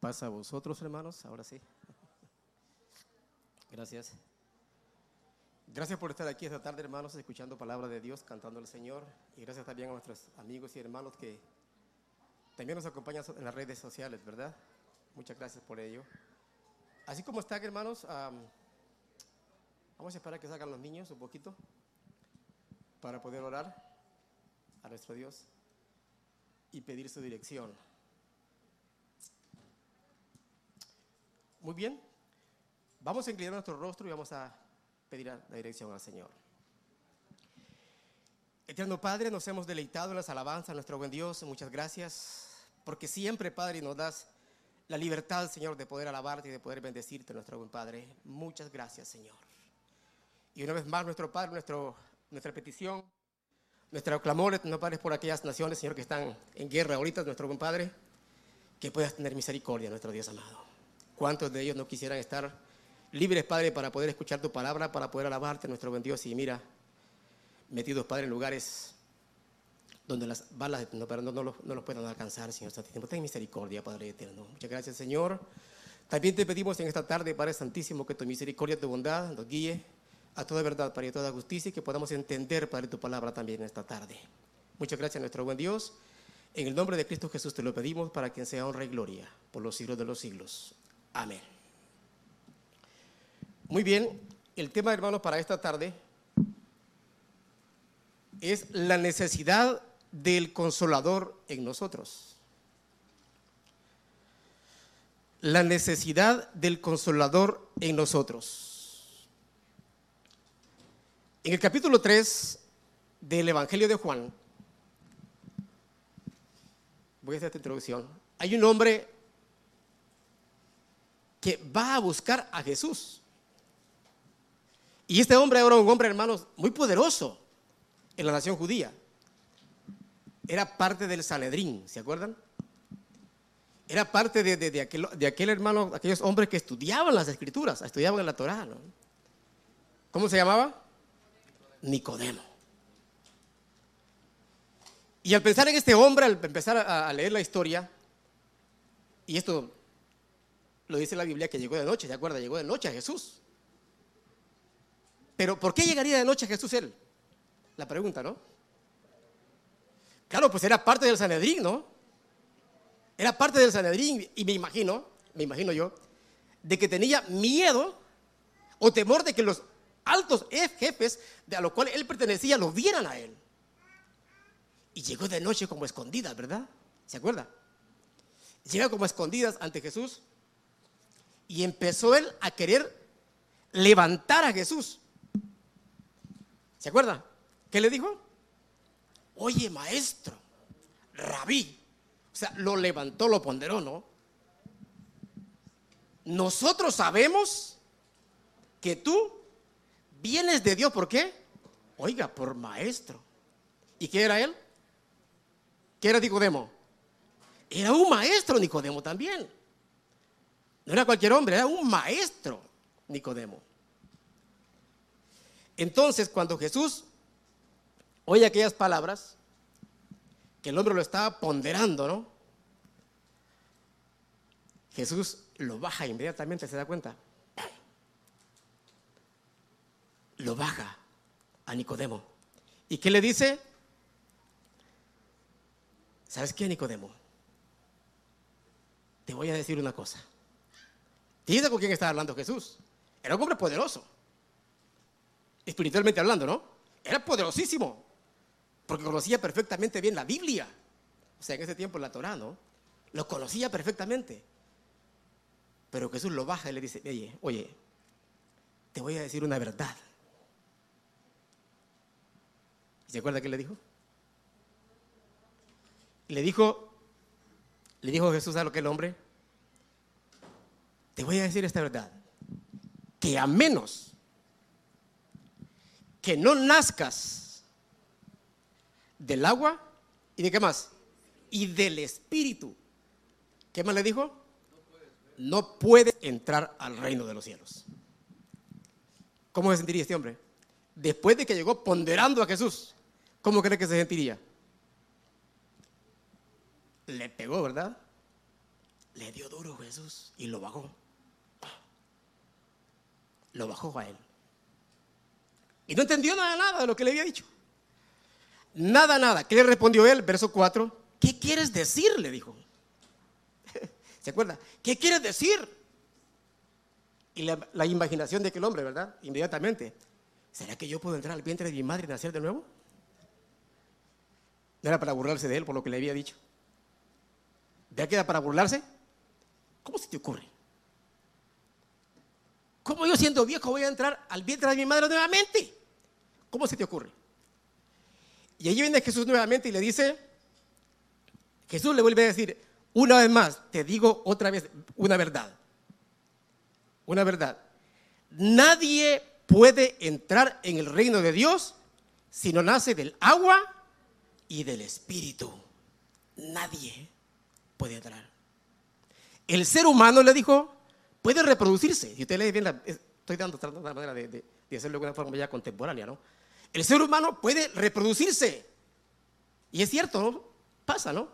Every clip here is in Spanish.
Pasa a vosotros, hermanos, ahora sí. Gracias. Gracias por estar aquí esta tarde, hermanos, escuchando palabra de Dios, cantando al Señor. Y gracias también a nuestros amigos y hermanos que también nos acompañan en las redes sociales, ¿verdad? Muchas gracias por ello. Así como están, hermanos, vamos a esperar a que salgan los niños un poquito para poder orar a nuestro Dios y pedir su dirección. Muy bien, vamos a inclinar nuestro rostro y vamos a pedir la dirección al Señor. Eterno Padre, nos hemos deleitado en las alabanzas, nuestro buen Dios, muchas gracias, porque siempre, Padre, nos das la libertad, Señor, de poder alabarte y de poder bendecirte, nuestro buen Padre. Muchas gracias, Señor. Y una vez más, nuestro Padre, nuestra petición, nuestro clamor, no Padre, por aquellas naciones, Señor, que están en guerra ahorita, nuestro buen Padre, que puedas tener misericordia, nuestro Dios amado. ¿Cuántos de ellos no quisieran estar libres, Padre, para poder escuchar tu palabra, para poder alabarte, nuestro buen Dios? Y mira, metidos, Padre, en lugares donde las balas no, no, los, puedan alcanzar, Señor Santísimo. Ten misericordia, Padre eterno. Muchas gracias, Señor. También te pedimos en esta tarde, Padre Santísimo, que tu misericordia, tu bondad nos guíe a toda verdad, Padre, a toda justicia, y que podamos entender, Padre, tu palabra también en esta tarde. Muchas gracias, nuestro buen Dios. En el nombre de Cristo Jesús te lo pedimos para quien sea honra y gloria por los siglos de los siglos. Amén. Muy bien, el tema, hermanos, para esta tarde es la necesidad del consolador en nosotros. La necesidad del consolador en nosotros. En el capítulo 3 del Evangelio de Juan, voy a hacer esta introducción, hay un hombre que va a buscar a Jesús. Y este hombre era un hombre, hermanos, muy poderoso en la nación judía. Era parte del Sanedrín, ¿se acuerdan? Era parte de, aquel, de aquel hermano, aquellos hombres que estudiaban las escrituras, estudiaban la Torá. ¿no? ¿Cómo se llamaba? Nicodemo. Y al pensar en este hombre, al empezar a leer la historia, y esto lo dice la Biblia que llegó de noche, ¿se acuerda? Llegó de noche a Jesús. Pero ¿por qué llegaría de noche a Jesús él? La pregunta, ¿no? Claro, pues era parte del Sanedrín, ¿no? Era parte del Sanedrín y me imagino, me imagino yo, de que tenía miedo o temor de que los altos jefes de a los cuales él pertenecía lo vieran a él. Y llegó de noche como escondidas, ¿verdad? ¿Se acuerda? Llega como escondidas ante Jesús y empezó él a querer levantar a Jesús. ¿Se acuerda? ¿Qué le dijo? Oye, maestro, rabí. O sea, lo levantó, lo ponderó, ¿no? Nosotros sabemos que tú vienes de Dios. ¿Por qué? Oiga, por maestro. ¿Y qué era él? ¿Qué era Nicodemo? Era un maestro Nicodemo también. No era cualquier hombre, era un maestro, Nicodemo. Entonces, cuando Jesús oye aquellas palabras, que el hombre lo estaba ponderando, ¿no? Jesús lo baja inmediatamente, ¿se da cuenta? Lo baja a Nicodemo. ¿Y qué le dice? ¿Sabes qué, Nicodemo? Te voy a decir una cosa. Fíjense con quién estaba hablando Jesús. Era un hombre poderoso. Espiritualmente hablando, ¿no? Era poderosísimo. Porque conocía perfectamente bien la Biblia. O sea, en ese tiempo la Torah, ¿no? Lo conocía perfectamente. Pero Jesús lo baja y le dice, oye, oye, te voy a decir una verdad. ¿Se acuerda qué le dijo? Le dijo, le dijo Jesús a lo que el hombre, te voy a decir esta verdad, que a menos que no nazcas del agua y de qué más, y del espíritu, ¿qué más le dijo? No puedes entrar al reino de los cielos. ¿Cómo se sentiría este hombre? Después de que llegó ponderando a Jesús, ¿cómo cree que se sentiría? Le pegó, ¿verdad? Le dio duro Jesús y lo bajó. Lo bajó a él. Y no entendió nada, nada de lo que le había dicho. Nada, nada. ¿Qué le respondió él? Verso 4. ¿Qué quieres decir? Le dijo. ¿Se acuerda? ¿Qué quieres decir? Y la, imaginación de aquel hombre, ¿verdad? Inmediatamente. ¿Será que yo puedo entrar al vientre de mi madre y nacer de nuevo? No era para burlarse de él por lo que le había dicho. ¿Vea que era para burlarse? ¿Cómo se te ocurre? ¿Cómo yo siendo viejo voy a entrar al vientre de mi madre nuevamente? ¿Cómo se te ocurre? Y allí viene Jesús nuevamente y le dice, Jesús le vuelve a decir, una vez más, te digo otra vez una verdad. Una verdad. Nadie puede entrar en el reino de Dios si no nace del agua y del espíritu. Nadie puede entrar. El ser humano le dijo, puede reproducirse. Si usted lee bien, la, estoy dando otra manera de, de, de, hacerlo de una forma ya contemporánea, ¿no? El ser humano puede reproducirse. Y es cierto, ¿no? Pasa, ¿no?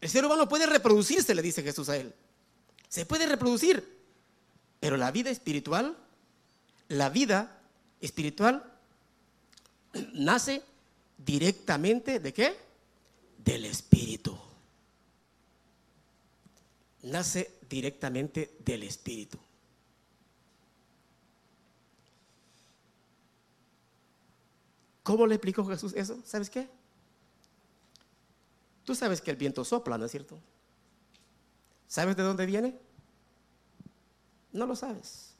El ser humano puede reproducirse, le dice Jesús a él. Se puede reproducir. Pero la vida espiritual, la vida espiritual nace directamente de qué? Del espíritu. Nace directamente del espíritu. ¿Cómo le explicó Jesús eso? ¿Sabes qué? Tú sabes que el viento sopla, ¿no es cierto? ¿Sabes de dónde viene? No lo sabes.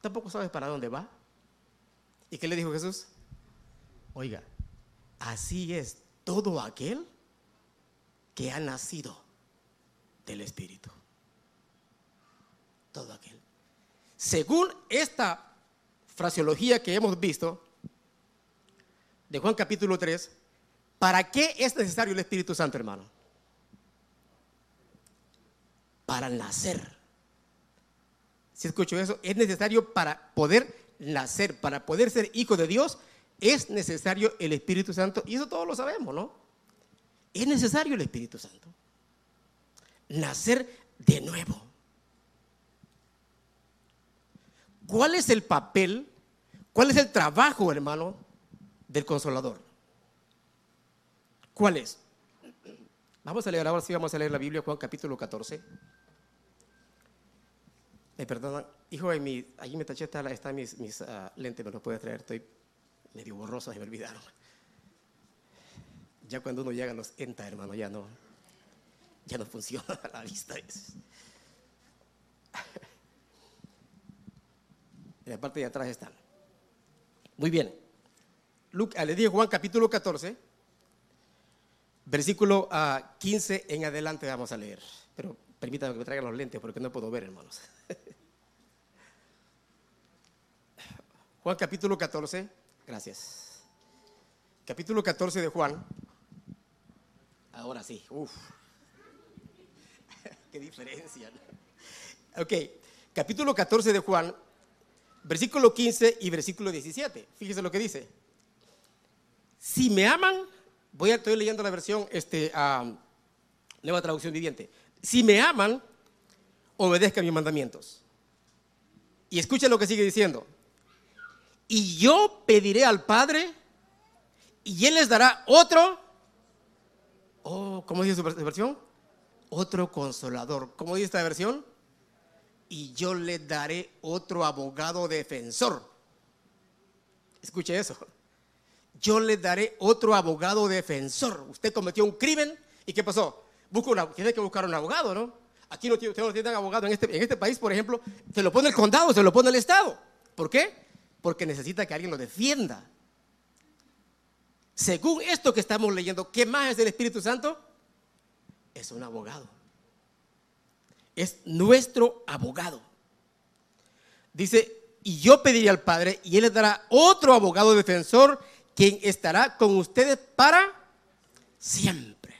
Tampoco sabes para dónde va. ¿Y qué le dijo Jesús? Oiga, así es todo aquel que ha nacido del Espíritu. Todo aquel. Según esta fraseología que hemos visto de Juan capítulo 3, ¿para qué es necesario el Espíritu Santo, hermano? Para nacer. Si escucho eso, es necesario para poder nacer, para poder ser hijo de Dios, es necesario el Espíritu Santo. Y eso todos lo sabemos, ¿no? Es necesario el Espíritu Santo. Nacer de nuevo. ¿Cuál es el papel, cuál es el trabajo, hermano, del consolador? ¿Cuál es? Vamos a leer ahora sí, vamos a leer la Biblia, Juan capítulo 14. Me hijo, en mi, allí me taché, está, mis, mis uh, lentes, me los puede traer, estoy medio borroso, se me olvidaron. Ya cuando uno llega a los ENTA, hermano, ya no, ya no funciona la vista. Es. En la parte de atrás están. Muy bien. Luke, le digo Juan capítulo 14, versículo uh, 15 en adelante vamos a leer. Pero permítanme que me traigan los lentes porque no puedo ver, hermanos. Juan capítulo 14, gracias. Capítulo 14 de Juan. Ahora sí, uff. Qué diferencia. Ok, capítulo 14 de Juan, versículo 15 y versículo 17. Fíjese lo que dice. Si me aman, voy a estoy leyendo la versión este, uh, nueva traducción viviente. Si me aman, obedezcan mis mandamientos. Y escuchen lo que sigue diciendo. Y yo pediré al Padre y Él les dará otro. Oh, ¿Cómo dice su versión? Otro consolador. ¿Cómo dice esta versión? Y yo le daré otro abogado defensor. Escuche eso. Yo le daré otro abogado defensor. Usted cometió un crimen y ¿qué pasó? Busca una, tiene que buscar un abogado, ¿no? Aquí no tiene, no tiene abogado en este, en este país, por ejemplo, se lo pone el condado, se lo pone el Estado. ¿Por qué? Porque necesita que alguien lo defienda. Según esto que estamos leyendo, ¿qué más es el Espíritu Santo? Es un abogado. Es nuestro abogado. Dice, y yo pediré al Padre y Él le dará otro abogado defensor quien estará con ustedes para siempre.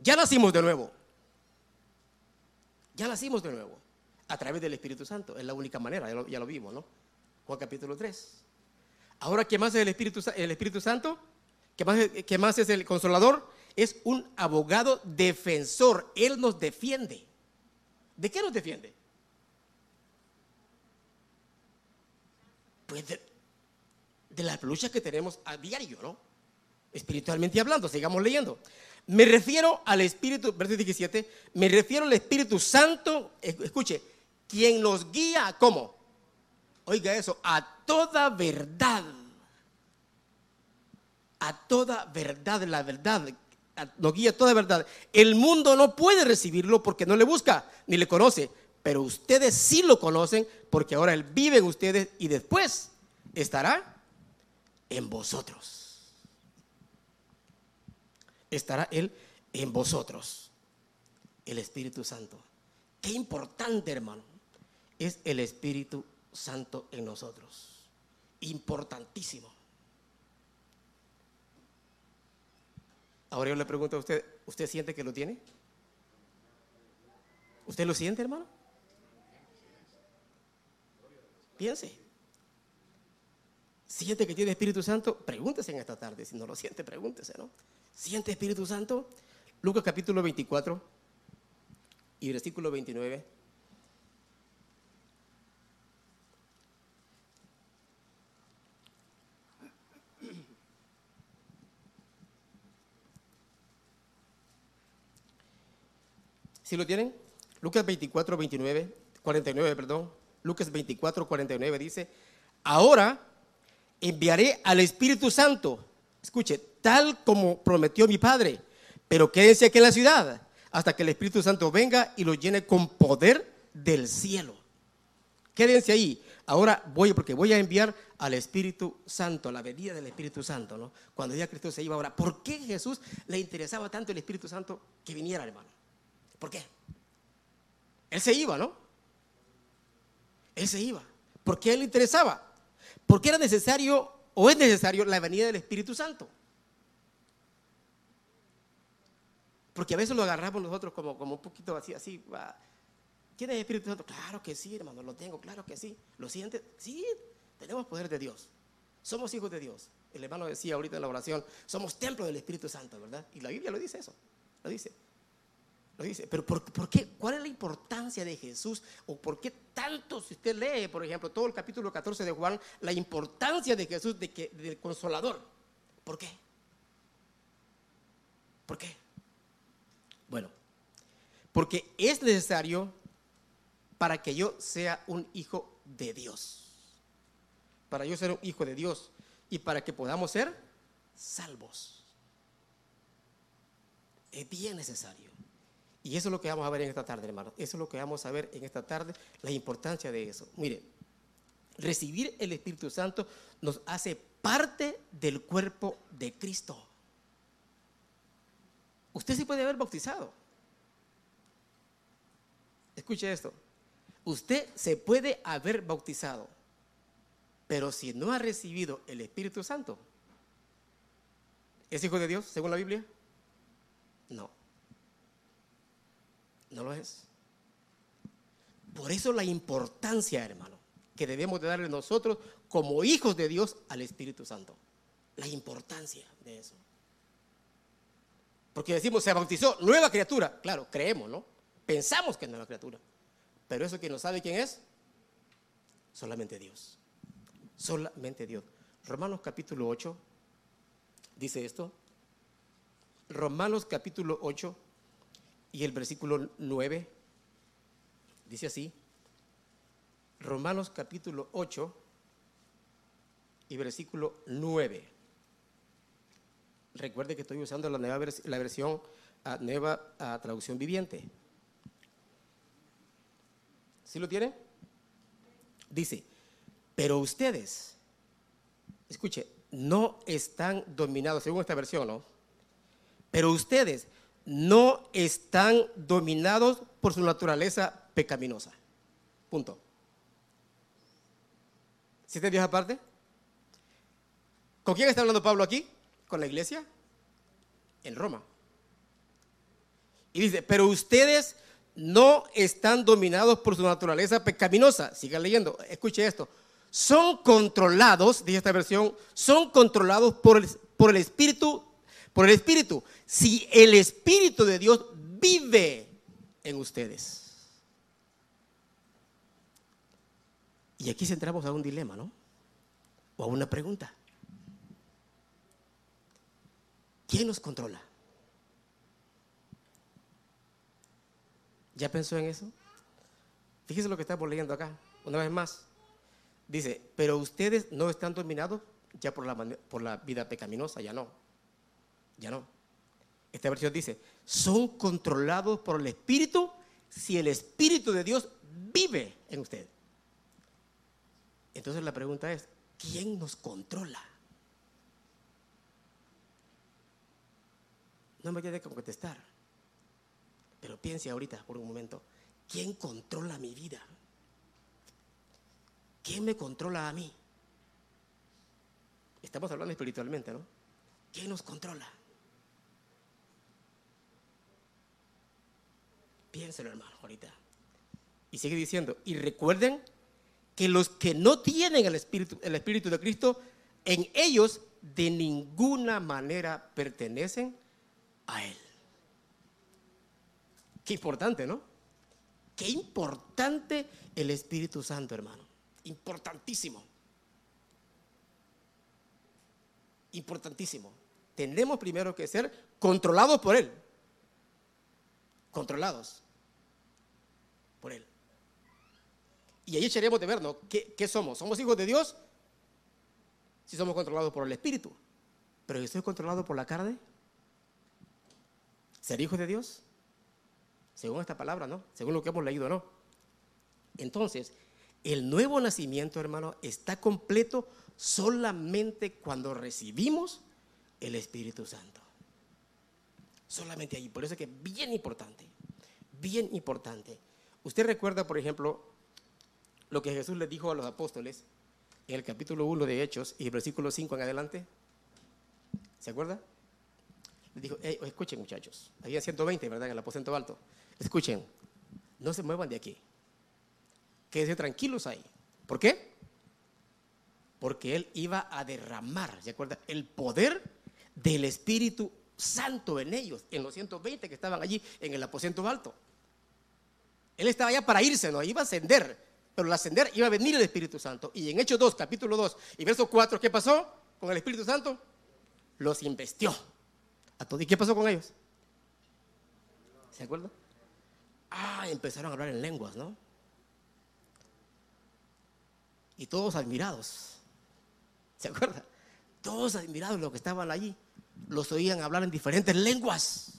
Ya nacimos de nuevo. Ya nacimos de nuevo. A través del Espíritu Santo. Es la única manera, ya lo, ya lo vimos, ¿no? Juan capítulo 3. Ahora, ¿qué más es el Espíritu, el Espíritu Santo? ¿Qué más, ¿Qué más es el Consolador? Es un abogado defensor. Él nos defiende. ¿De qué nos defiende? Pues de, las luchas que tenemos a diario, ¿no? Espiritualmente hablando, sigamos leyendo. Me refiero al Espíritu, verso 17, me refiero al Espíritu Santo, escuche, quien nos guía, ¿cómo? Oiga eso, a toda verdad. A toda verdad, la verdad, nos guía toda verdad. El mundo no puede recibirlo porque no le busca ni le conoce, pero ustedes sí lo conocen porque ahora Él vive en ustedes y después estará en vosotros. Estará Él en vosotros, el Espíritu Santo. Qué importante, hermano, es el Espíritu Santo en nosotros. Importantísimo. Ahora yo le pregunto a usted, ¿usted siente que lo tiene? ¿Usted lo siente, hermano? Piense. ¿Siente que tiene Espíritu Santo? Pregúntese en esta tarde. Si no lo siente, pregúntese, ¿no? ¿Siente Espíritu Santo? Lucas capítulo 24 y versículo 29. ¿Sí lo tienen? Lucas 24, 29, 49, perdón. Lucas 24, 49 dice, ahora enviaré al Espíritu Santo, escuche, tal como prometió mi Padre, pero quédense aquí en la ciudad hasta que el Espíritu Santo venga y lo llene con poder del cielo. Quédense ahí. Ahora voy, porque voy a enviar al Espíritu Santo, la venida del Espíritu Santo, ¿no? Cuando ya Cristo se iba ahora. ¿Por qué Jesús le interesaba tanto el Espíritu Santo que viniera, hermano? ¿Por qué? Él se iba, ¿no? Él se iba. ¿Por qué él le interesaba? Porque era necesario o es necesario la venida del Espíritu Santo. Porque a veces lo agarramos nosotros como, como un poquito así, así. Va. ¿Quién es el Espíritu Santo? Claro que sí, hermano, lo tengo, claro que sí. ¿Lo siente? Sí, tenemos poder de Dios. Somos hijos de Dios. El hermano decía ahorita en la oración, somos templo del Espíritu Santo, ¿verdad? Y la Biblia lo dice eso. Lo dice. Lo dice, pero por, qué? ¿Cuál es la importancia de Jesús? ¿O por qué tanto, si usted lee, por ejemplo, todo el capítulo 14 de Juan, la importancia de Jesús de que, del consolador? ¿Por qué? ¿Por qué? Bueno, porque es necesario para que yo sea un hijo de Dios. Para yo ser un hijo de Dios y para que podamos ser salvos. Es bien necesario. Y eso es lo que vamos a ver en esta tarde, hermano. Eso es lo que vamos a ver en esta tarde, la importancia de eso. Mire, recibir el Espíritu Santo nos hace parte del cuerpo de Cristo. Usted se puede haber bautizado. Escuche esto. Usted se puede haber bautizado, pero si no ha recibido el Espíritu Santo, ¿es hijo de Dios según la Biblia? No. No lo es. Por eso la importancia, hermano, que debemos de darle nosotros como hijos de Dios al Espíritu Santo. La importancia de eso. Porque decimos, se bautizó nueva criatura. Claro, creemos, ¿no? Pensamos que es nueva criatura. Pero eso que no sabe quién es, solamente Dios. Solamente Dios. Romanos capítulo 8 dice esto. Romanos capítulo 8 y el versículo 9 dice así, Romanos capítulo 8 y versículo 9. Recuerde que estoy usando la, nueva la versión a nueva traducción viviente. ¿Sí lo tiene? Dice, pero ustedes, escuche, no están dominados, según esta versión, ¿no? Pero ustedes no están dominados por su naturaleza pecaminosa. Punto. ¿Siete días aparte? ¿Con quién está hablando Pablo aquí? ¿Con la iglesia? En Roma. Y dice, pero ustedes no están dominados por su naturaleza pecaminosa. Siga leyendo, escuche esto. Son controlados, dice esta versión, son controlados por el, por el Espíritu por el Espíritu. Si el Espíritu de Dios vive en ustedes. Y aquí centramos a un dilema, ¿no? O a una pregunta. ¿Quién nos controla? ¿Ya pensó en eso? Fíjese lo que estamos leyendo acá, una vez más. Dice, pero ustedes no están dominados ya por la, por la vida pecaminosa, ya no. Ya no. Esta versión dice, son controlados por el Espíritu si el Espíritu de Dios vive en usted. Entonces la pregunta es, ¿quién nos controla? No me quede con contestar, pero piense ahorita por un momento, ¿quién controla mi vida? ¿Quién me controla a mí? Estamos hablando espiritualmente, ¿no? ¿Quién nos controla? Piénselo, hermano, ahorita. Y sigue diciendo, y recuerden que los que no tienen el Espíritu, el Espíritu de Cristo, en ellos de ninguna manera pertenecen a Él. Qué importante, ¿no? Qué importante el Espíritu Santo, hermano. Importantísimo. Importantísimo. Tenemos primero que ser controlados por Él. Controlados por Él. Y ahí echaremos de ver, ¿no? ¿Qué, ¿Qué, somos? ¿Somos hijos de Dios? Si somos controlados por el Espíritu. Pero ¿estoy controlado por la carne? ¿Ser hijos de Dios? Según esta palabra, ¿no? Según lo que hemos leído, ¿no? Entonces, el nuevo nacimiento, hermano, está completo solamente cuando recibimos el Espíritu Santo. Solamente ahí. Por eso es que es bien importante. Bien importante. Usted recuerda, por ejemplo, lo que Jesús le dijo a los apóstoles en el capítulo 1 de Hechos y el versículo 5 en adelante. ¿Se acuerda? Le dijo, escuchen muchachos, había 120, ¿verdad? En el aposento alto. Escuchen, no se muevan de aquí. Quédense tranquilos ahí. ¿Por qué? Porque Él iba a derramar, ¿se acuerda? El poder del Espíritu Santo en ellos, en los 120 que estaban allí en el aposento alto. Él estaba allá para irse, no iba a ascender, pero al ascender iba a venir el Espíritu Santo. Y en Hechos 2, capítulo 2 y verso 4, ¿qué pasó con el Espíritu Santo? Los investió a todos. ¿Y qué pasó con ellos? ¿Se acuerdan? Ah, empezaron a hablar en lenguas, ¿no? Y todos admirados. ¿Se acuerdan? Todos admirados los que estaban allí. Los oían hablar en diferentes lenguas.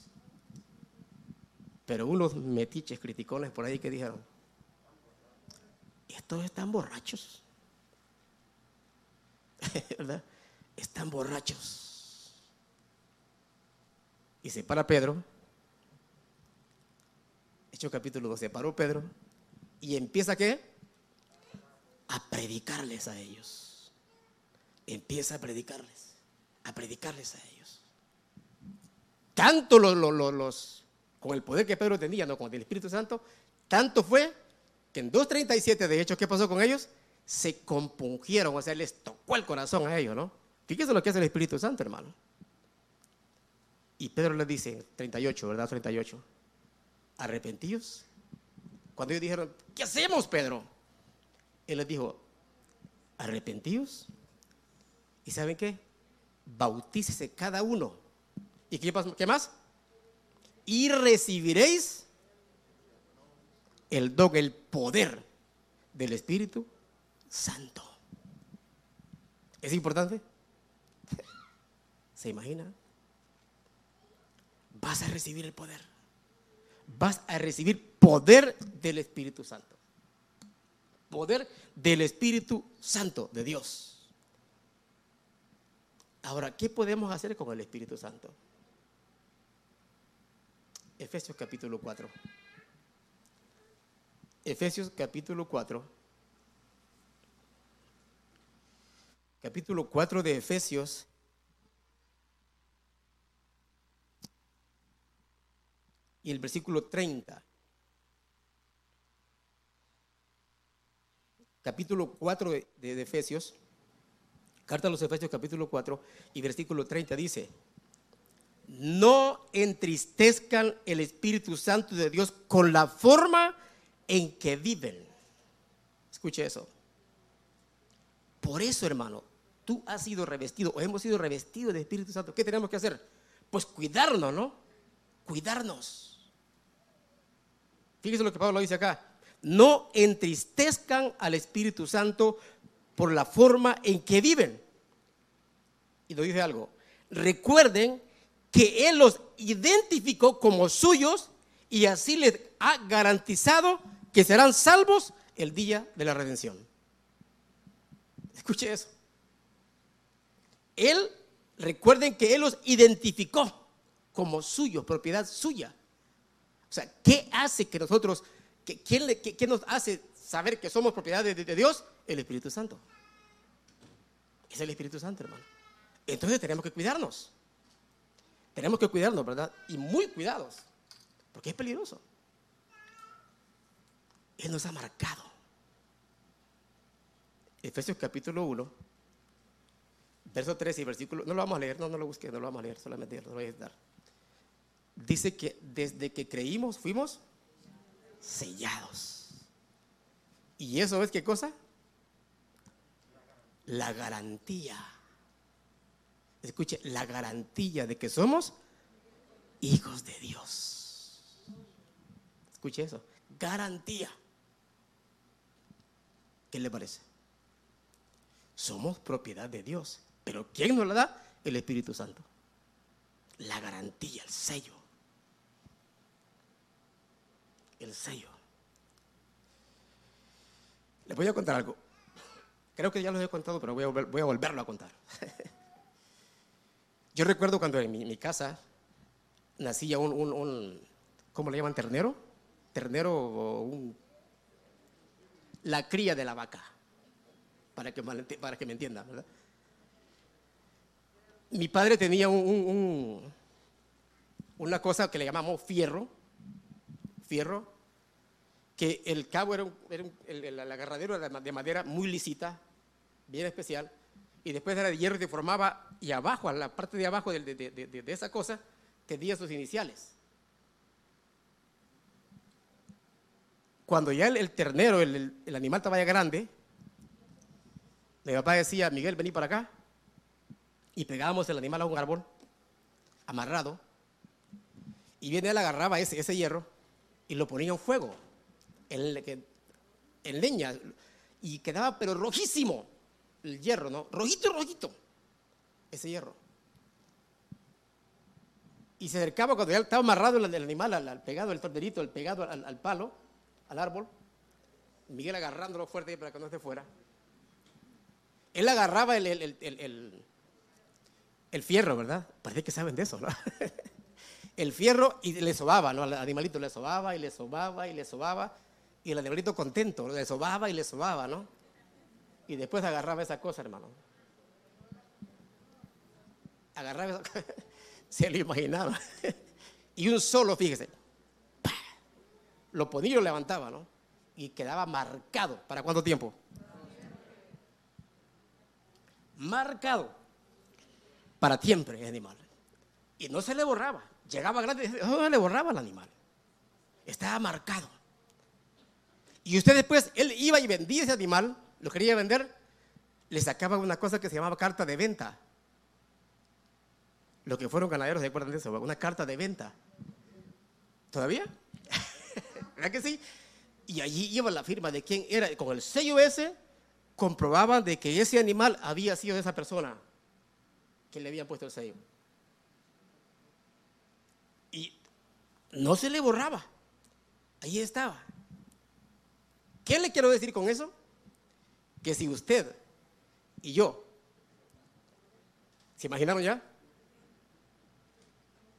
Pero unos metiches criticones por ahí que dijeron, estos están borrachos. ¿Verdad? Están borrachos. Y se para Pedro. Hecho capítulo 12. Se paró Pedro. Y empieza qué? A predicarles a ellos. Empieza a predicarles. A predicarles a ellos. Tanto los, los, los con el poder que Pedro tenía, no con el Espíritu Santo, tanto fue que en 2.37 de hecho, ¿qué pasó con ellos? Se compungieron, o sea, les tocó el corazón a ellos, ¿no? Fíjese lo que hace el Espíritu Santo, hermano. Y Pedro les dice, 38, ¿verdad? 38. Arrepentidos. Cuando ellos dijeron, ¿qué hacemos, Pedro? Él les dijo, arrepentidos. ¿Y saben qué? Bautícese cada uno. ¿Y qué, qué más? Y recibiréis el don, el poder del Espíritu Santo. ¿Es importante? ¿Se imagina? Vas a recibir el poder. Vas a recibir poder del Espíritu Santo. Poder del Espíritu Santo de Dios. Ahora, ¿qué podemos hacer con el Espíritu Santo? Efesios capítulo 4. Efesios capítulo 4. Capítulo 4 de Efesios. Y el versículo 30. Capítulo 4 de, de, Efesios. Carta a los Efesios capítulo 4 y versículo 30 dice, no entristezcan el Espíritu Santo de Dios con la forma en que viven. Escuche eso. Por eso, hermano, tú has sido revestido o hemos sido revestidos del Espíritu Santo. ¿Qué tenemos que hacer? Pues cuidarnos, ¿no? Cuidarnos. Fíjese lo que Pablo dice acá. No entristezcan al Espíritu Santo por la forma en que viven. Y lo dice algo. Recuerden que Él los identificó como suyos y así les ha garantizado que serán salvos el día de la redención. Escuche eso. Él, recuerden que Él los identificó como suyos, propiedad suya. O sea, ¿qué hace que nosotros, que, ¿quién, nos hace saber que somos propiedad de, de Dios? El Espíritu Santo. Es el Espíritu Santo, hermano. Entonces tenemos que cuidarnos. Tenemos que cuidarnos, ¿verdad? Y muy cuidados, porque es peligroso. Él nos ha marcado. Efesios capítulo 1, verso 13 y versículo, no lo vamos a leer, no, no lo busqué, no lo vamos a leer, solamente lo voy a dar. Dice que desde que creímos fuimos sellados. ¿Y eso es qué cosa? La garantía escuche, la garantía de que somos hijos de Dios. Escuche eso, garantía. ¿Qué le parece? Somos propiedad de Dios, pero ¿quién nos la da? El Espíritu Santo. La garantía, el sello. El sello. Les voy a contar algo. Creo que ya lo he contado, pero voy a, voy a volverlo a contar. Yo recuerdo cuando en mi, casa nacía un, ¿cómo le llaman? Ternero. Ternero o un, la cría de la vaca, para que, para que me entiendan, ¿verdad? Mi padre tenía un, una cosa que le llamamos fierro, fierro, que el cabo era, un, el, agarradero de madera muy lisita, bien especial, y después era de hierro y se formaba, y abajo, a la parte de abajo de, esa cosa, tenía sus iniciales. Cuando ya el, ternero, el, animal estaba ya grande, mi papá decía, Miguel, vení para acá, y pegábamos el animal a un árbol, amarrado, y viene él agarraba ese, ese hierro y lo ponía en fuego, en, en leña, y quedaba pero rojísimo el hierro, ¿no? Rojito, rojito, ese hierro. Y se acercaba cuando ya estaba amarrado el, animal, al, pegado, el torderito, el pegado al, palo, al árbol. Miguel agarrándolo fuerte para que no esté fuera. Él agarraba el, el, el, fierro, ¿verdad? Parece que saben de eso, ¿no? el fierro y le sobaba, ¿no? Al animalito le sobaba y le sobaba y le sobaba. Y el animalito contento, le sobaba y le sobaba, ¿no? Y después agarraba esa cosa, hermano. Agarraba esa cosa, se lo imaginaba. y un solo, fíjese, lo ponía y lo levantaba, ¿no? Y quedaba marcado. ¿Para cuánto tiempo? Marcado. Para siempre el animal. Y no se le borraba. Llegaba grande, no le borraba al animal. Estaba marcado. Y usted después, él iba y vendía ese animal lo quería vender, le sacaba una cosa que se llamaba carta de venta. Lo que fueron ganaderos, ¿se acuerdan de eso? Una carta de venta. ¿Todavía? ¿Verdad que sí? Y allí iba la firma de quién era. Con el sello ese, comprobaban de que ese animal había sido de esa persona que le habían puesto el sello. Y no se le borraba. Ahí estaba. ¿Qué le quiero decir con eso? Que si usted y yo, ¿se imaginaron ya?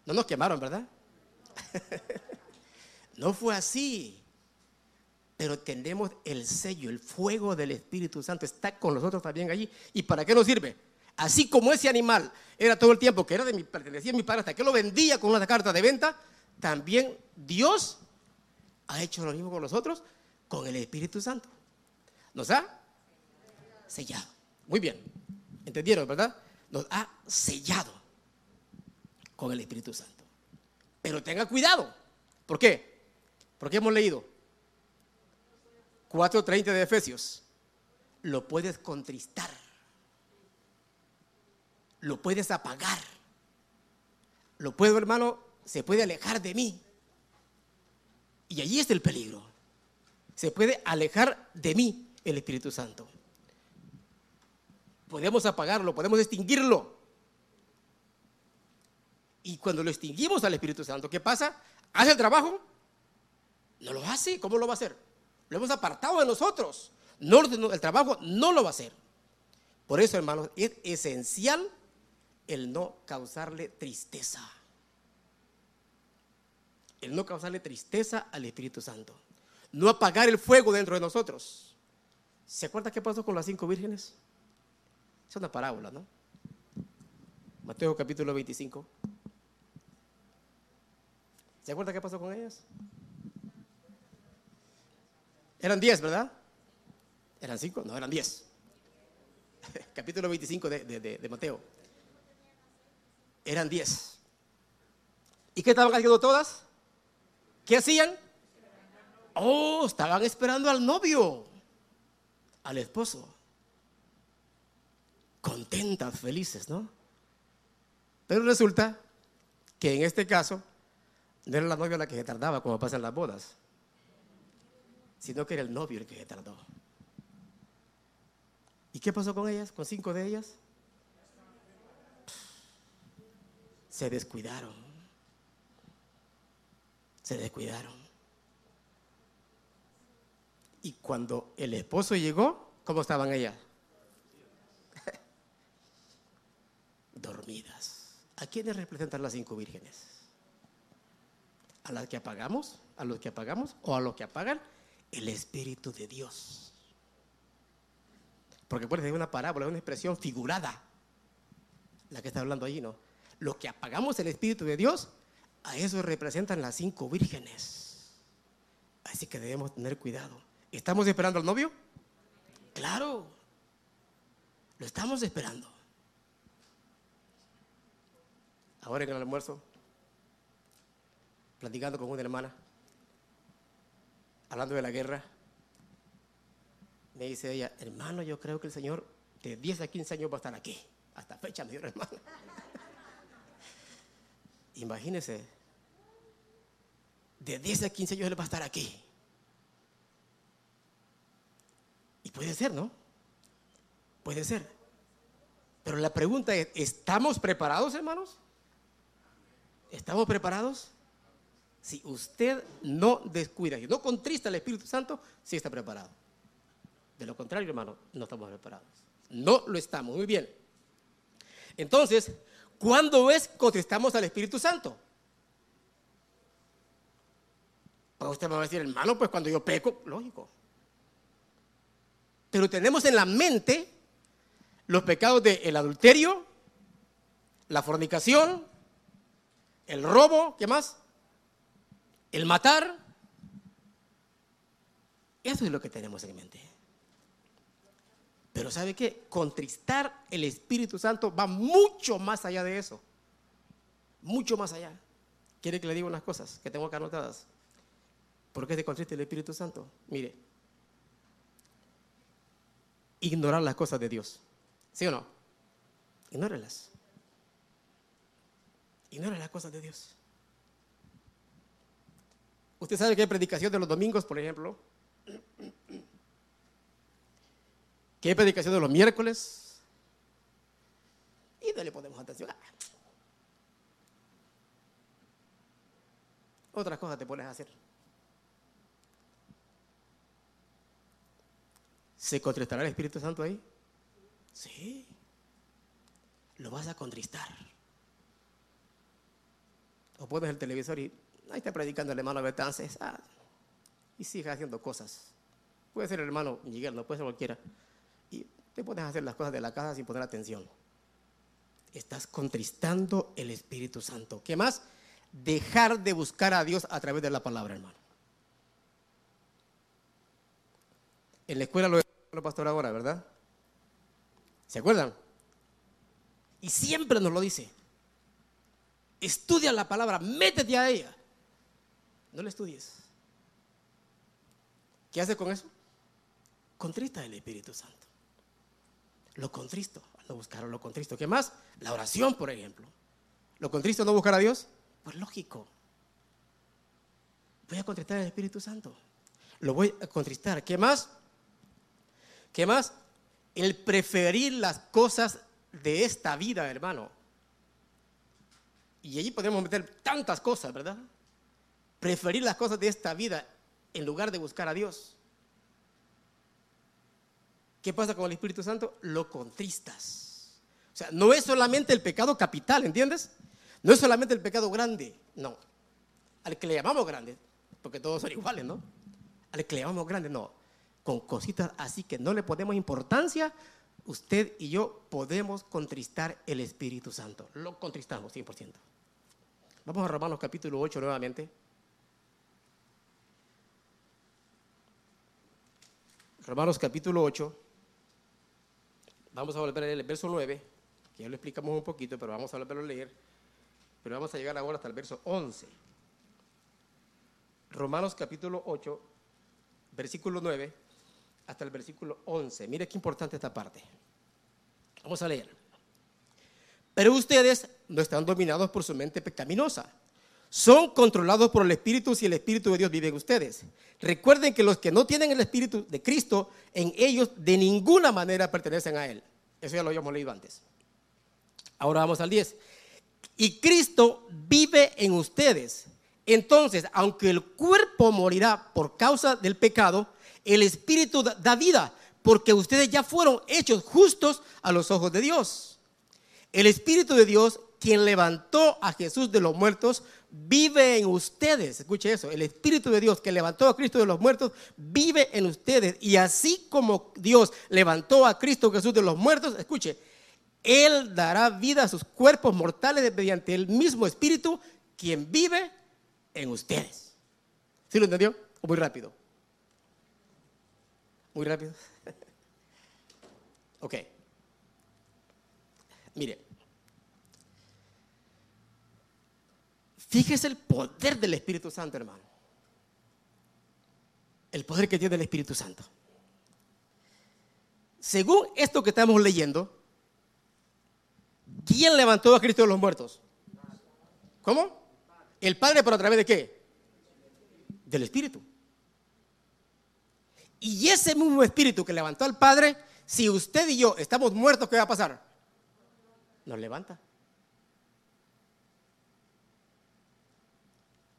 No nos quemaron, ¿verdad? no fue así. Pero tenemos el sello, el fuego del Espíritu Santo está con nosotros también allí. ¿Y para qué nos sirve? Así como ese animal era todo el tiempo que era de mi, pertenecía a mi padre hasta que lo vendía con una carta de venta, también Dios ha hecho lo mismo con nosotros, con el Espíritu Santo. ¿Nos ha sellado. Muy bien. ¿Entendieron, verdad? Nos ha sellado con el Espíritu Santo. Pero tenga cuidado. ¿Por qué? Porque hemos leído 4.30 de Efesios. Lo puedes contristar. Lo puedes apagar. Lo puedo, hermano, se puede alejar de mí. Y allí está el peligro. Se puede alejar de mí el Espíritu Santo. Podemos apagarlo, podemos extinguirlo. Y cuando lo extinguimos al Espíritu Santo, ¿qué pasa? ¿Hace el trabajo? No lo hace. ¿Cómo lo va a hacer? Lo hemos apartado de nosotros. No, el trabajo no lo va a hacer. Por eso, hermanos, es esencial el no causarle tristeza. El no causarle tristeza al Espíritu Santo. No apagar el fuego dentro de nosotros. ¿Se acuerda qué pasó con las cinco vírgenes? Es una parábola, ¿no? Mateo capítulo 25. ¿Se acuerda qué pasó con ellas? Eran diez, ¿verdad? ¿Eran cinco? No, eran diez. capítulo 25 de, de Mateo. Eran diez. ¿Y qué estaban haciendo todas? ¿Qué hacían? Oh, estaban esperando al novio, al esposo. Contentas, felices, ¿no? Pero resulta que en este caso no era la novia la que se tardaba como pasa en las bodas, sino que era el novio el que se tardó. ¿Y qué pasó con ellas? Con cinco de ellas. Se descuidaron. Se descuidaron. Y cuando el esposo llegó, ¿cómo estaban ellas? Dormidas. ¿A quiénes representan las cinco vírgenes? ¿A las que apagamos? ¿A los que apagamos? ¿O a los que apagan? El Espíritu de Dios. Porque puede ser una parábola, una expresión figurada. La que está hablando allí, ¿no? Los que apagamos el Espíritu de Dios, a eso representan las cinco vírgenes. Así que debemos tener cuidado. ¿Estamos esperando al novio? Claro. Lo estamos esperando. Ahora en el almuerzo, platicando con una hermana, hablando de la guerra, me dice ella, hermano, yo creo que el Señor de 10 a 15 años va a estar aquí. Hasta fecha, me dijo hermana. Imagínese, de 10 a 15 años Él va a estar aquí. Y puede ser, ¿no? Puede ser. Pero la pregunta es, ¿estamos preparados, hermanos? ¿Estamos preparados? Si usted no descuida y no contrista al Espíritu Santo, sí está preparado. De lo contrario, hermano, no estamos preparados. No lo estamos. Muy bien. Entonces, ¿cuándo es contristamos al Espíritu Santo? Pues usted me va a decir, hermano, pues cuando yo peco, lógico. Pero tenemos en la mente los pecados del adulterio, la fornicación, el robo, ¿qué más? El matar. Eso es lo que tenemos en mente. Pero ¿sabe qué? Contristar el Espíritu Santo va mucho más allá de eso. Mucho más allá. ¿Quiere que le diga unas cosas que tengo acá anotadas? ¿Por qué se contrista el Espíritu Santo? Mire, ignorar las cosas de Dios. ¿Sí o no? Ignórelas. Ignora las cosas de Dios. Usted sabe que hay predicación de los domingos, por ejemplo. Que hay predicación de los miércoles. Y no le ponemos atención. Otras cosas te pones a hacer. ¿Se contristará el Espíritu Santo ahí? Sí. Lo vas a contristar. O pones el televisor y ahí está predicando el hermano Betances ah, y sigue haciendo cosas. Puede ser el hermano Miguel, no puede ser cualquiera. Y te a hacer las cosas de la casa sin poner atención. Estás contristando el Espíritu Santo. ¿Qué más? Dejar de buscar a Dios a través de la palabra, hermano. En la escuela lo lo pastor ahora, ¿verdad? ¿Se acuerdan? Y siempre nos lo dice. Estudia la palabra, métete a ella. No la estudies. ¿Qué hace con eso? Contrista el Espíritu Santo. Lo contristo, no buscar lo contristo. ¿Qué más? La oración, por ejemplo. ¿Lo contristo no buscar a Dios? Pues lógico. Voy a contristar al Espíritu Santo. Lo voy a contristar. ¿Qué más? ¿Qué más? El preferir las cosas de esta vida, hermano. Y allí podemos meter tantas cosas, ¿verdad? Preferir las cosas de esta vida en lugar de buscar a Dios. ¿Qué pasa con el Espíritu Santo? Lo contristas. O sea, no es solamente el pecado capital, ¿entiendes? No es solamente el pecado grande, no. Al que le llamamos grande, porque todos son iguales, ¿no? Al que le llamamos grande, no. Con cositas así que no le ponemos importancia, usted y yo podemos contristar el Espíritu Santo. Lo contristamos 100%. Vamos a Romanos capítulo 8 nuevamente. Romanos capítulo 8. Vamos a volver a leer el verso 9, que ya lo explicamos un poquito, pero vamos a volverlo a leer. Pero vamos a llegar ahora hasta el verso 11. Romanos capítulo 8, versículo 9, hasta el versículo 11. Mire qué importante esta parte. Vamos a leer. Pero ustedes no están dominados por su mente pecaminosa. Son controlados por el Espíritu si el Espíritu de Dios vive en ustedes. Recuerden que los que no tienen el Espíritu de Cristo, en ellos de ninguna manera pertenecen a Él. Eso ya lo habíamos leído antes. Ahora vamos al 10. Y Cristo vive en ustedes. Entonces, aunque el cuerpo morirá por causa del pecado, el Espíritu da vida, porque ustedes ya fueron hechos justos a los ojos de Dios. El Espíritu de Dios, quien levantó a Jesús de los muertos, vive en ustedes. Escuche eso, el Espíritu de Dios que levantó a Cristo de los muertos, vive en ustedes. Y así como Dios levantó a Cristo Jesús de los muertos, escuche, Él dará vida a sus cuerpos mortales mediante el mismo Espíritu, quien vive en ustedes. ¿Sí lo entendió? ¿O muy rápido? Muy rápido. ok. Mire. Fíjese el poder del Espíritu Santo, hermano. El poder que tiene el Espíritu Santo. Según esto que estamos leyendo, ¿quién levantó a Cristo de los muertos? ¿Cómo? El Padre, pero a través de qué? Del Espíritu. Y ese mismo Espíritu que levantó al Padre, si usted y yo estamos muertos, ¿qué va a pasar? Nos levanta.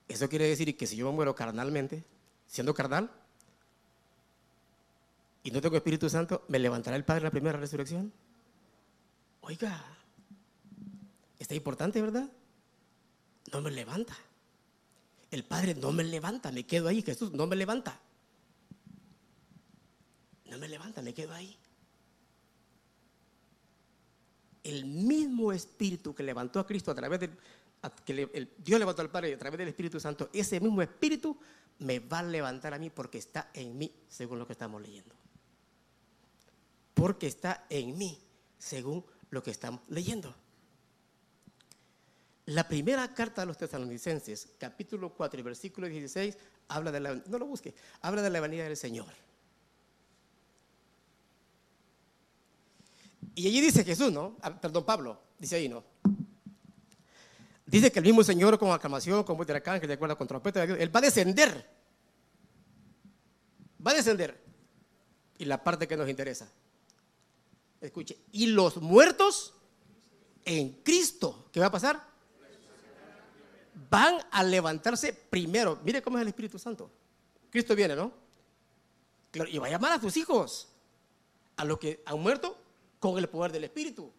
Eso quiere decir que si yo me muero carnalmente, siendo carnal, y no tengo Espíritu Santo, ¿me levantará el Padre en la primera resurrección? Oiga, está importante, ¿verdad? No me levanta. El Padre no me levanta, me quedo ahí. Jesús no me levanta. No me levanta, me quedo ahí. El mismo Espíritu que levantó a Cristo a través del que Dios levantó al Padre a través del Espíritu Santo, ese mismo Espíritu me va a levantar a mí porque está en mí, según lo que estamos leyendo. Porque está en mí, según lo que estamos leyendo. La primera carta a los tesalonicenses, capítulo 4 versículo 16, habla de la, no lo busque, habla de la venida del Señor. Y allí dice Jesús, ¿no? Ah, perdón, Pablo, dice ahí, ¿no? Dice que el mismo Señor con aclamación, con voz de arcángel, de acuerdo con trompeta de Dios, Él va a descender. Va a descender. Y la parte que nos interesa. Escuche, y los muertos en Cristo, ¿qué va a pasar? Van a levantarse primero. Mire cómo es el Espíritu Santo. Cristo viene, ¿no? Y va a llamar a sus hijos, a los que han muerto con el poder del Espíritu.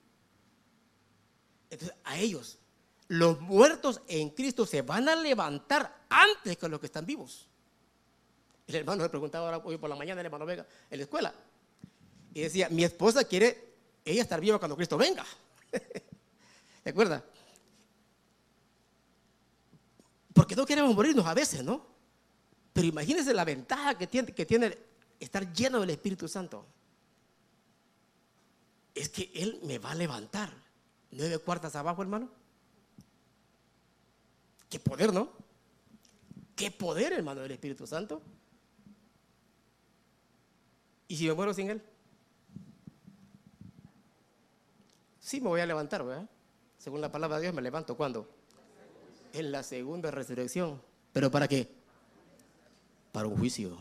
Entonces, a ellos los muertos en Cristo se van a levantar antes que los que están vivos. El hermano me preguntaba ahora hoy por la mañana, el hermano Vega, en la escuela. Y decía, mi esposa quiere ella estar viva cuando Cristo venga. ¿De acuerdo? Porque no queremos morirnos a veces, ¿no? Pero imagínense la ventaja que tiene, que tiene estar lleno del Espíritu Santo. Es que Él me va a levantar. Nueve cuartas abajo, hermano. Qué poder, ¿no? Qué poder, hermano, del Espíritu Santo. ¿Y si me muero sin Él? Sí, me voy a levantar, ¿verdad? Según la palabra de Dios, me levanto cuando? En la segunda resurrección. ¿Pero para qué? Para un juicio.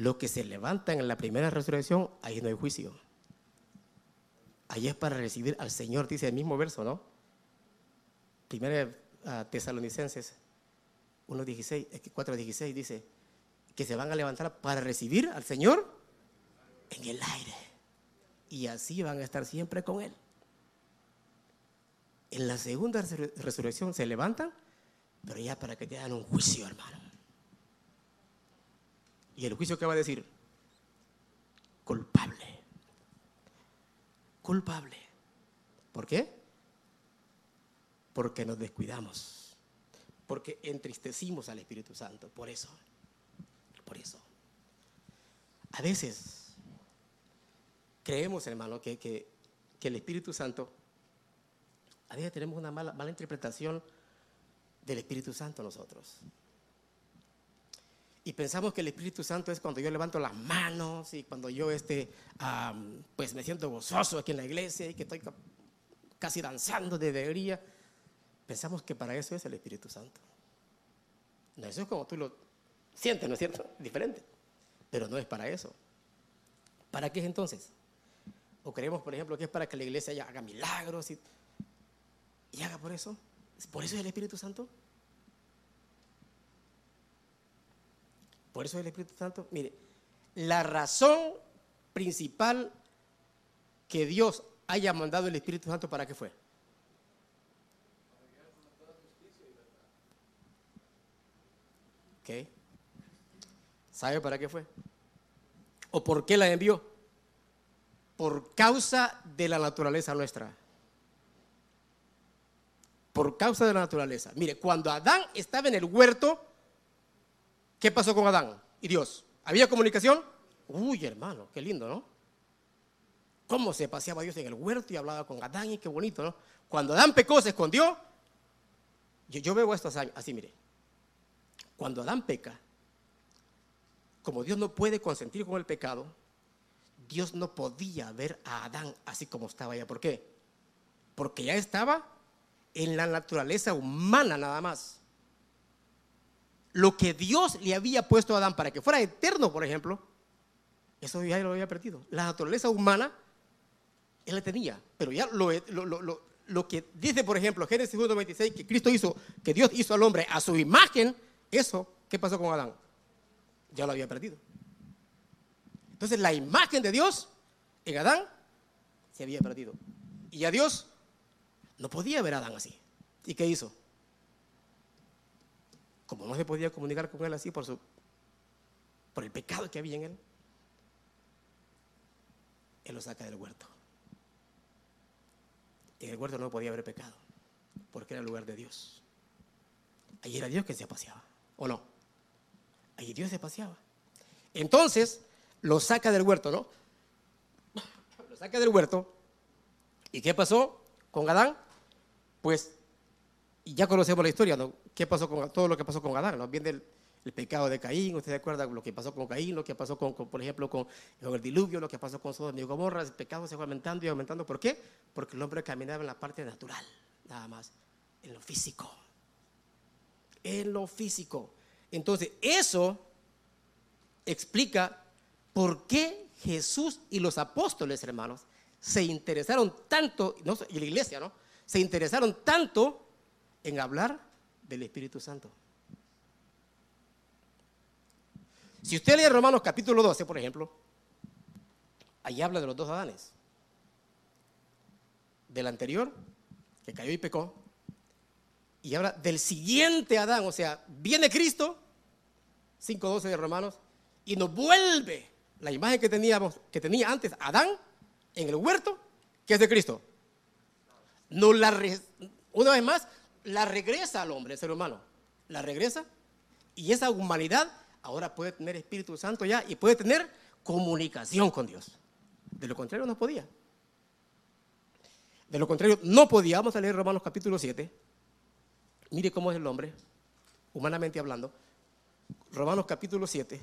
Los que se levantan en la primera resurrección, ahí no hay juicio. Ahí es para recibir al Señor, dice el mismo verso, ¿no? Primera uh, Tesalonicenses 1.16, 4.16 dice que se van a levantar para recibir al Señor en el aire. Y así van a estar siempre con Él. En la segunda resurrección se levantan, pero ya para que te hagan un juicio, hermano. ¿Y el juicio qué va a decir? Culpable. Culpable. ¿Por qué? Porque nos descuidamos. Porque entristecimos al Espíritu Santo. Por eso. Por eso. A veces creemos, hermano, que, que, que el Espíritu Santo a veces tenemos una mala, mala interpretación del Espíritu Santo nosotros. Y pensamos que el Espíritu Santo es cuando yo levanto las manos y cuando yo este, pues me siento gozoso aquí en la iglesia y que estoy casi danzando de alegría. Pensamos que para eso es el Espíritu Santo. No, eso es como tú lo sientes, ¿no es cierto? Diferente. Pero no es para eso. ¿Para qué es entonces? O creemos, por ejemplo, que es para que la iglesia haga milagros y y haga por eso. ¿Por eso es el Espíritu Santo? Por eso es el Espíritu Santo. Mire, la razón principal que Dios haya mandado el Espíritu Santo, ¿para qué fue? ¿Ok? ¿Sabe para qué fue? ¿O por qué la envió? Por causa de la naturaleza nuestra por causa de la naturaleza. Mire, cuando Adán estaba en el huerto, ¿qué pasó con Adán y Dios? ¿Había comunicación? Uy, hermano, qué lindo, ¿no? ¿Cómo se paseaba Dios en el huerto y hablaba con Adán y qué bonito, ¿no? Cuando Adán pecó, se escondió. Yo, veo esto así, así, mire. Cuando Adán peca, como Dios no puede consentir con el pecado, Dios no podía ver a Adán así como estaba ya. ¿Por qué? Porque ya estaba en la naturaleza humana nada más. Lo que Dios le había puesto a Adán para que fuera eterno, por ejemplo, eso ya lo había perdido. La naturaleza humana, él la tenía, pero ya lo, lo, que dice, por ejemplo, Génesis 1.26, que Cristo hizo, que Dios hizo al hombre a su imagen, eso, ¿qué pasó con Adán? Ya lo había perdido. Entonces la imagen de Dios en Adán se había perdido. Y a Dios no podía ver a Adán así. ¿Y qué hizo? Como no se podía comunicar con él así por, su, por el pecado que había en él, él lo saca del huerto. En el huerto no podía haber pecado, porque era el lugar de Dios. Allí era Dios que se paseaba, ¿o no? Allí Dios se paseaba. Entonces, lo saca del huerto, ¿no? Lo saca del huerto. ¿Y qué pasó con Adán? pues ya conocemos la historia, ¿no? ¿Qué pasó con todo lo que pasó con Adán? ¿no? Viene el, pecado de Caín, ¿usted se acuerda lo que pasó con Caín, lo que pasó con, por ejemplo, con, el diluvio, lo que pasó con Sodoma y Gomorra? El pecado se fue aumentando y aumentando. ¿Por qué? Porque el hombre caminaba en la parte natural, nada más, en lo físico. En lo físico. Entonces, eso explica por qué Jesús y los apóstoles, hermanos, se interesaron tanto, y la iglesia, ¿no? se interesaron tanto en hablar del Espíritu Santo. Si usted lee Romanos capítulo 12, por ejemplo, ahí habla de los dos Adanes. Del anterior, que cayó y pecó, y habla del siguiente Adán, o sea, viene Cristo, 5.12 de Romanos, y nos vuelve la imagen que teníamos, que tenía antes Adán en el huerto, que es de Cristo no la una vez más, la regresa al hombre, ser humano. La regresa y esa humanidad ahora puede tener Espíritu Santo ya y puede tener comunicación con Dios. De lo contrario no podía. De lo contrario no podíamos leer Romanos capítulo 7. Mire cómo es el hombre, humanamente hablando. Romanos capítulo 7.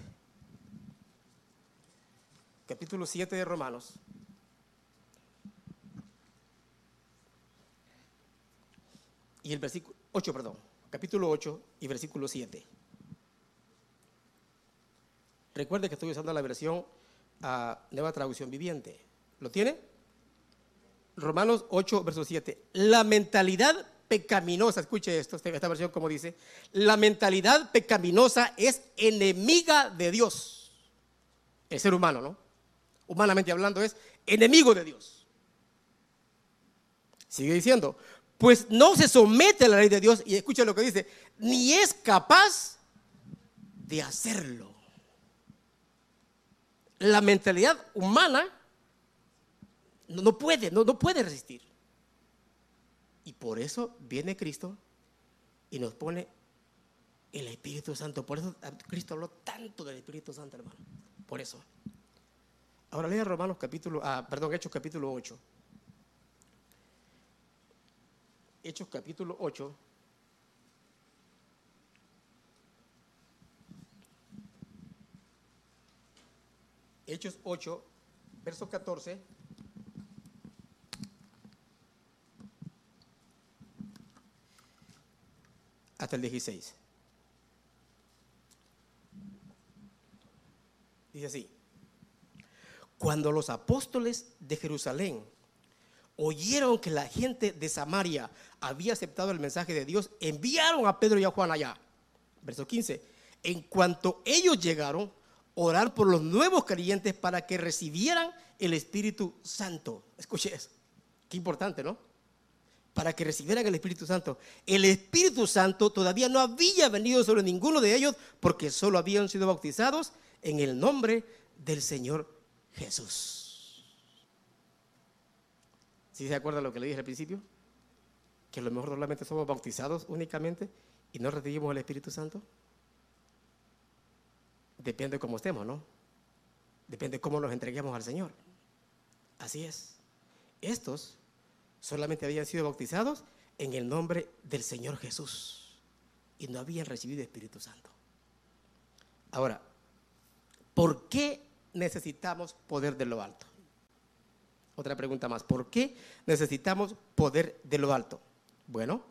Capítulo 7 de Romanos. Y el versículo 8, perdón. Capítulo 8 y versículo 7. Recuerde que estoy usando la versión a Nueva Traducción Viviente. ¿Lo tiene? Romanos 8, verso 7. La mentalidad pecaminosa, escuche esto, esta versión como dice, la mentalidad pecaminosa es enemiga de Dios. El ser humano, ¿no? Humanamente hablando es enemigo de Dios. Sigue diciendo, pues no se somete a la ley de Dios y escucha lo que dice, ni es capaz de hacerlo. La mentalidad humana no, puede, no, no puede resistir. Y por eso viene Cristo y nos pone el Espíritu Santo. Por eso Cristo habló tanto del Espíritu Santo, hermano. Por eso. Ahora lea Romanos capítulo, ah, perdón, Hechos capítulo 8. Hechos capítulo 8. Hechos 8, verso 14. hasta el 16. Dice así, cuando los apóstoles de Jerusalén oyeron que la gente de Samaria había aceptado el mensaje de Dios, enviaron a Pedro y a Juan allá. Verso 15, en cuanto ellos llegaron, orar por los nuevos creyentes para que recibieran el Espíritu Santo. Escuche eso, qué importante, ¿no? para que recibieran el Espíritu Santo. El Espíritu Santo todavía no había venido sobre ninguno de ellos porque solo habían sido bautizados en el nombre del Señor Jesús. ¿Sí se acuerda lo que le dije al principio? Que a lo mejor solamente somos bautizados únicamente y no recibimos el Espíritu Santo. Depende de cómo estemos, ¿no? Depende de cómo nos entreguemos al Señor. Así es. Estos solamente habían sido bautizados en el nombre del Señor Jesús y no habían recibido Espíritu Santo. Ahora, ¿por qué necesitamos poder de lo alto? Otra pregunta más, ¿por qué necesitamos poder de lo alto? Bueno,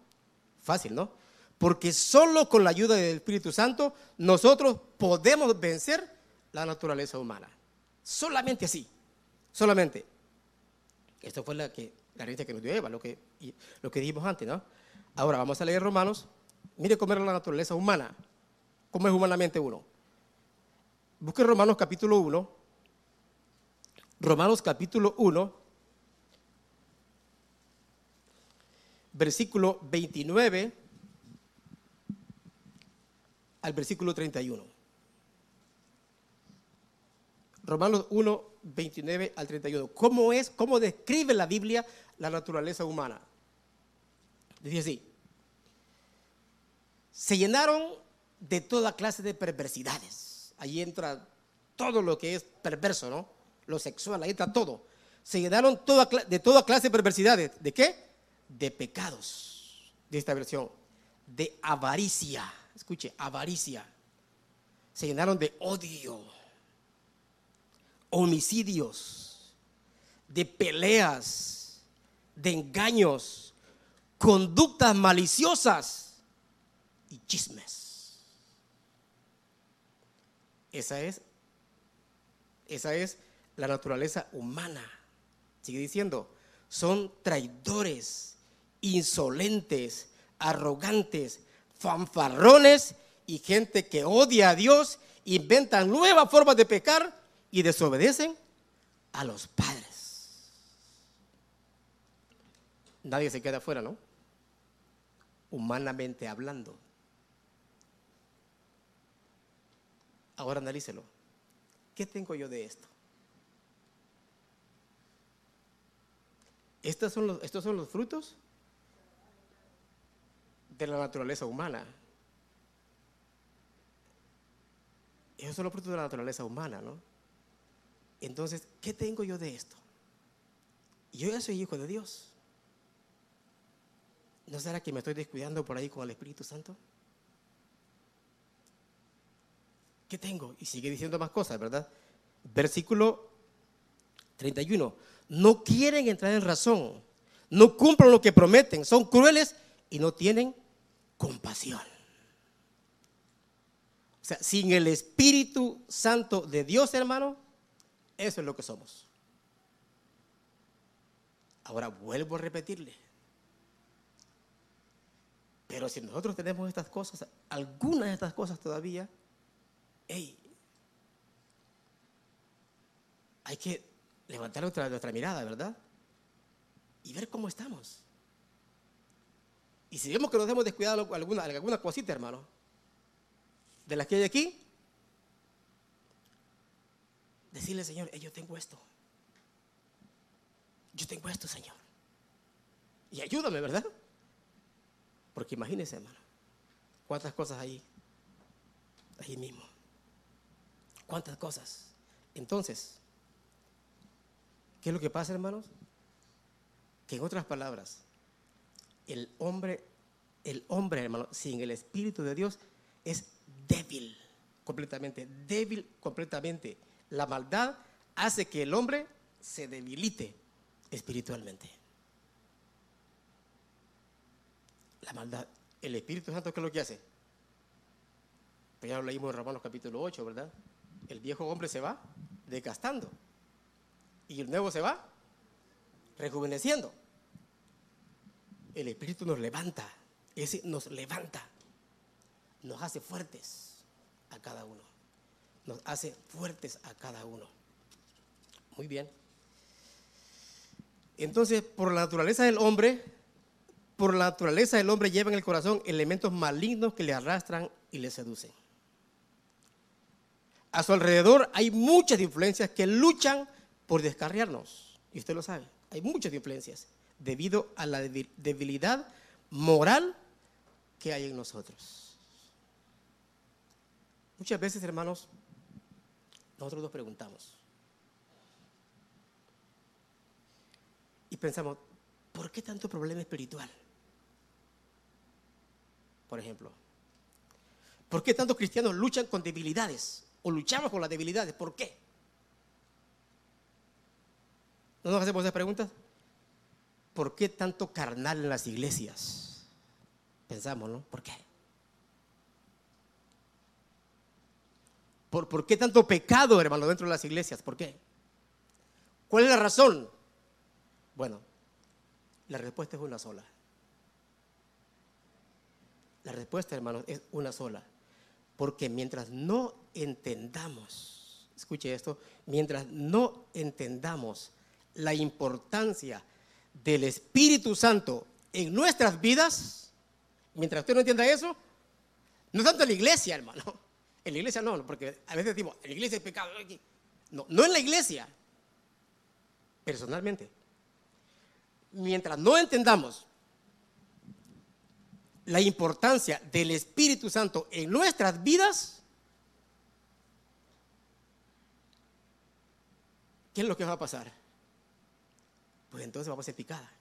fácil, ¿no? Porque solo con la ayuda del Espíritu Santo nosotros podemos vencer la naturaleza humana. Solamente así, solamente. Esto fue la que la herencia que nos dio Eva, lo que, lo que dijimos antes, ¿no? Ahora vamos a leer Romanos. Mire cómo era la naturaleza humana. ¿Cómo es humanamente uno? Busque Romanos capítulo 1. Romanos capítulo 1, versículo 29 al versículo 31. Romanos 1, 29 al 31. ¿Cómo es, cómo describe la Biblia la naturaleza humana. Dice así, se llenaron de toda clase de perversidades. Ahí entra todo lo que es perverso, ¿no? Lo sexual, ahí entra todo. Se llenaron de toda clase de perversidades. ¿De qué? De pecados, de esta versión. De avaricia. Escuche, avaricia. Se llenaron de odio, homicidios, de peleas, de engaños, conductas maliciosas y chismes. Esa es, esa es la naturaleza humana. Sigue diciendo, son traidores, insolentes, arrogantes, fanfarrones y gente que odia a Dios, inventan nuevas formas de pecar y desobedecen a los padres. nadie se queda afuera, ¿no? Humanamente hablando. Ahora analícelo. ¿Qué tengo yo de esto? Estos son los, frutos de la naturaleza humana. Esos son los frutos de la naturaleza humana, ¿no? Entonces, ¿qué tengo yo de esto? Yo ya soy hijo de Dios. ¿No será que me estoy descuidando por ahí con el Espíritu Santo? ¿Qué tengo? Y sigue diciendo más cosas, ¿verdad? Versículo 31. No quieren entrar en razón, no cumplen lo que prometen, son crueles y no tienen compasión. O sea, sin el Espíritu Santo de Dios, hermano, eso es lo que somos. Ahora vuelvo a repetirle. Pero si nosotros tenemos estas cosas, algunas de estas cosas todavía, hey, hay que levantar nuestra, mirada, ¿verdad? Y ver cómo estamos. Y si vemos que nos hemos descuidado alguna, alguna cosita, hermano, de las que hay aquí, decirle, Señor, yo tengo esto. Yo tengo esto, Señor. Y ayúdame, ¿verdad? Porque imagínense, hermano, cuántas cosas hay ahí mismo. Cuántas cosas. Entonces, ¿qué es lo que pasa, hermanos? Que en otras palabras, el hombre, el hombre, hermano, sin el Espíritu de Dios es débil, completamente, débil completamente. La maldad hace que el hombre se debilite espiritualmente. La maldad. El Espíritu Santo, ¿qué es lo que hace? Pues ya lo leímos en Romanos capítulo 8, ¿verdad? El viejo hombre se va desgastando y el nuevo se va rejuveneciendo. El Espíritu nos levanta, ese nos levanta, nos hace fuertes a cada uno, nos hace fuertes a cada uno. Muy bien. Entonces, por la naturaleza del hombre, por la naturaleza del hombre lleva en el corazón elementos malignos que le arrastran y le seducen. A su alrededor hay muchas influencias que luchan por descarriarnos. Y usted lo sabe, hay muchas influencias debido a la debilidad moral que hay en nosotros. Muchas veces, hermanos, nosotros nos preguntamos y pensamos, ¿por qué tanto problema espiritual? por ejemplo. ¿Por qué tantos cristianos luchan con debilidades? O luchamos con las debilidades. ¿Por qué? ¿No nos hacemos esas preguntas? ¿Por qué tanto carnal en las iglesias? Pensamos, ¿no? ¿Por qué? ¿Por, ¿Por qué tanto pecado, hermano, dentro de las iglesias? ¿Por qué? ¿Cuál es la razón? Bueno, la respuesta es una sola. La respuesta, hermanos, es una sola. Porque mientras no entendamos, escuche esto, mientras no entendamos la importancia del Espíritu Santo en nuestras vidas, mientras usted no entienda eso, no tanto en la iglesia, hermano. En la iglesia no, porque a veces decimos, en la iglesia hay pecado. No, no en la iglesia, personalmente. Mientras no entendamos la importancia del Espíritu Santo en nuestras vidas, ¿qué es lo que va a pasar? Pues entonces vamos a ser picada.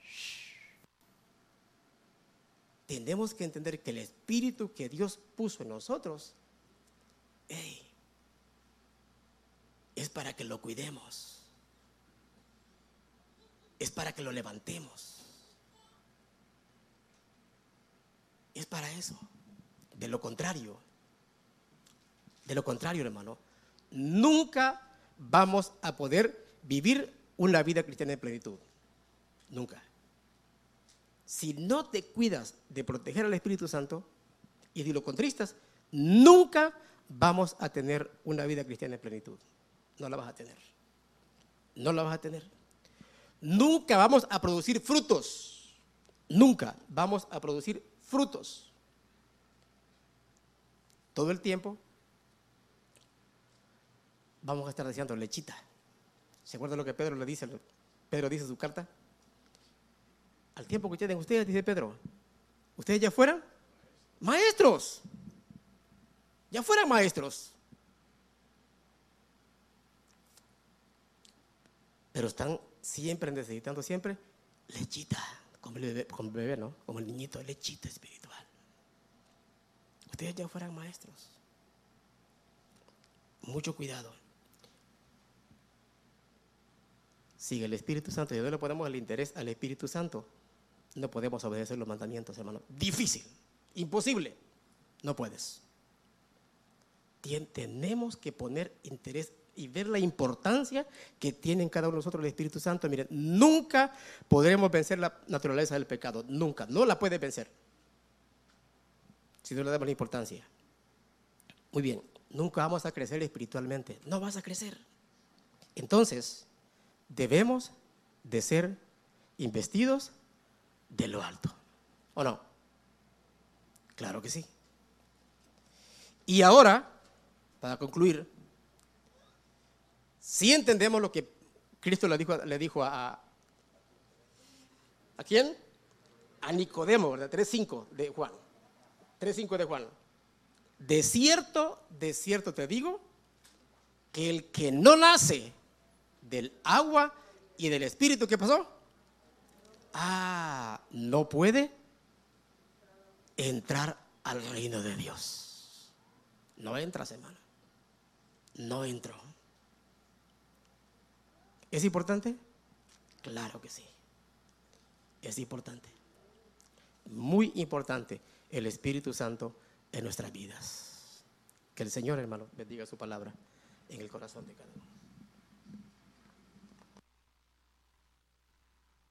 Tenemos que entender que el Espíritu que Dios puso en nosotros es para que lo cuidemos, es para que lo levantemos. es para eso. De lo contrario, de lo contrario, hermano, nunca vamos a poder vivir una vida cristiana en plenitud. Nunca. Si no te cuidas de proteger al Espíritu Santo y si lo contristas, nunca vamos a tener una vida cristiana en plenitud. No la vas a tener. No la vas a tener. Nunca vamos a producir frutos. Nunca vamos a producir frutos. Todo el tiempo vamos a estar deseando lechita. ¿Se acuerda lo que Pedro le dice? Pedro dice en su carta. Al tiempo que tienen ustedes, dice Pedro, ¿ustedes ya fueran? Maestros. Ya fueran maestros. Pero están siempre necesitando siempre lechita Como el bebé, como el bebé, ¿no? Como el niñito, lechita espiritual. Ustedes ya fueran maestros. Mucho cuidado. Sigue el Espíritu Santo y no le ponemos el interés al Espíritu Santo, no podemos obedecer los mandamientos, hermano. Difícil, imposible. No puedes. tenemos que poner interés y ver la importancia que tiene en cada uno de nosotros el Espíritu Santo. Miren, nunca podremos vencer la naturaleza del pecado, nunca, no la puede vencer. Si no le damos la importancia. Muy bien, nunca vamos a crecer espiritualmente, no vas a crecer. Entonces, debemos de ser investidos de lo alto. ¿O no? Claro que sí. Y ahora, para concluir, si entendemos lo que Cristo le dijo, le dijo a, ¿a quién? A Nicodemo, ¿verdad? 3.5 de Juan. 3.5 de Juan. De cierto, de cierto te digo, que el que no nace del agua y del espíritu, ¿qué pasó? Ah, no puede entrar al reino de Dios. No entra, semana. No entró. ¿Es importante? Claro que sí. Es importante. Muy importante el Espíritu Santo en nuestras vidas. Que el Señor, hermano, bendiga su palabra en el corazón de cada uno.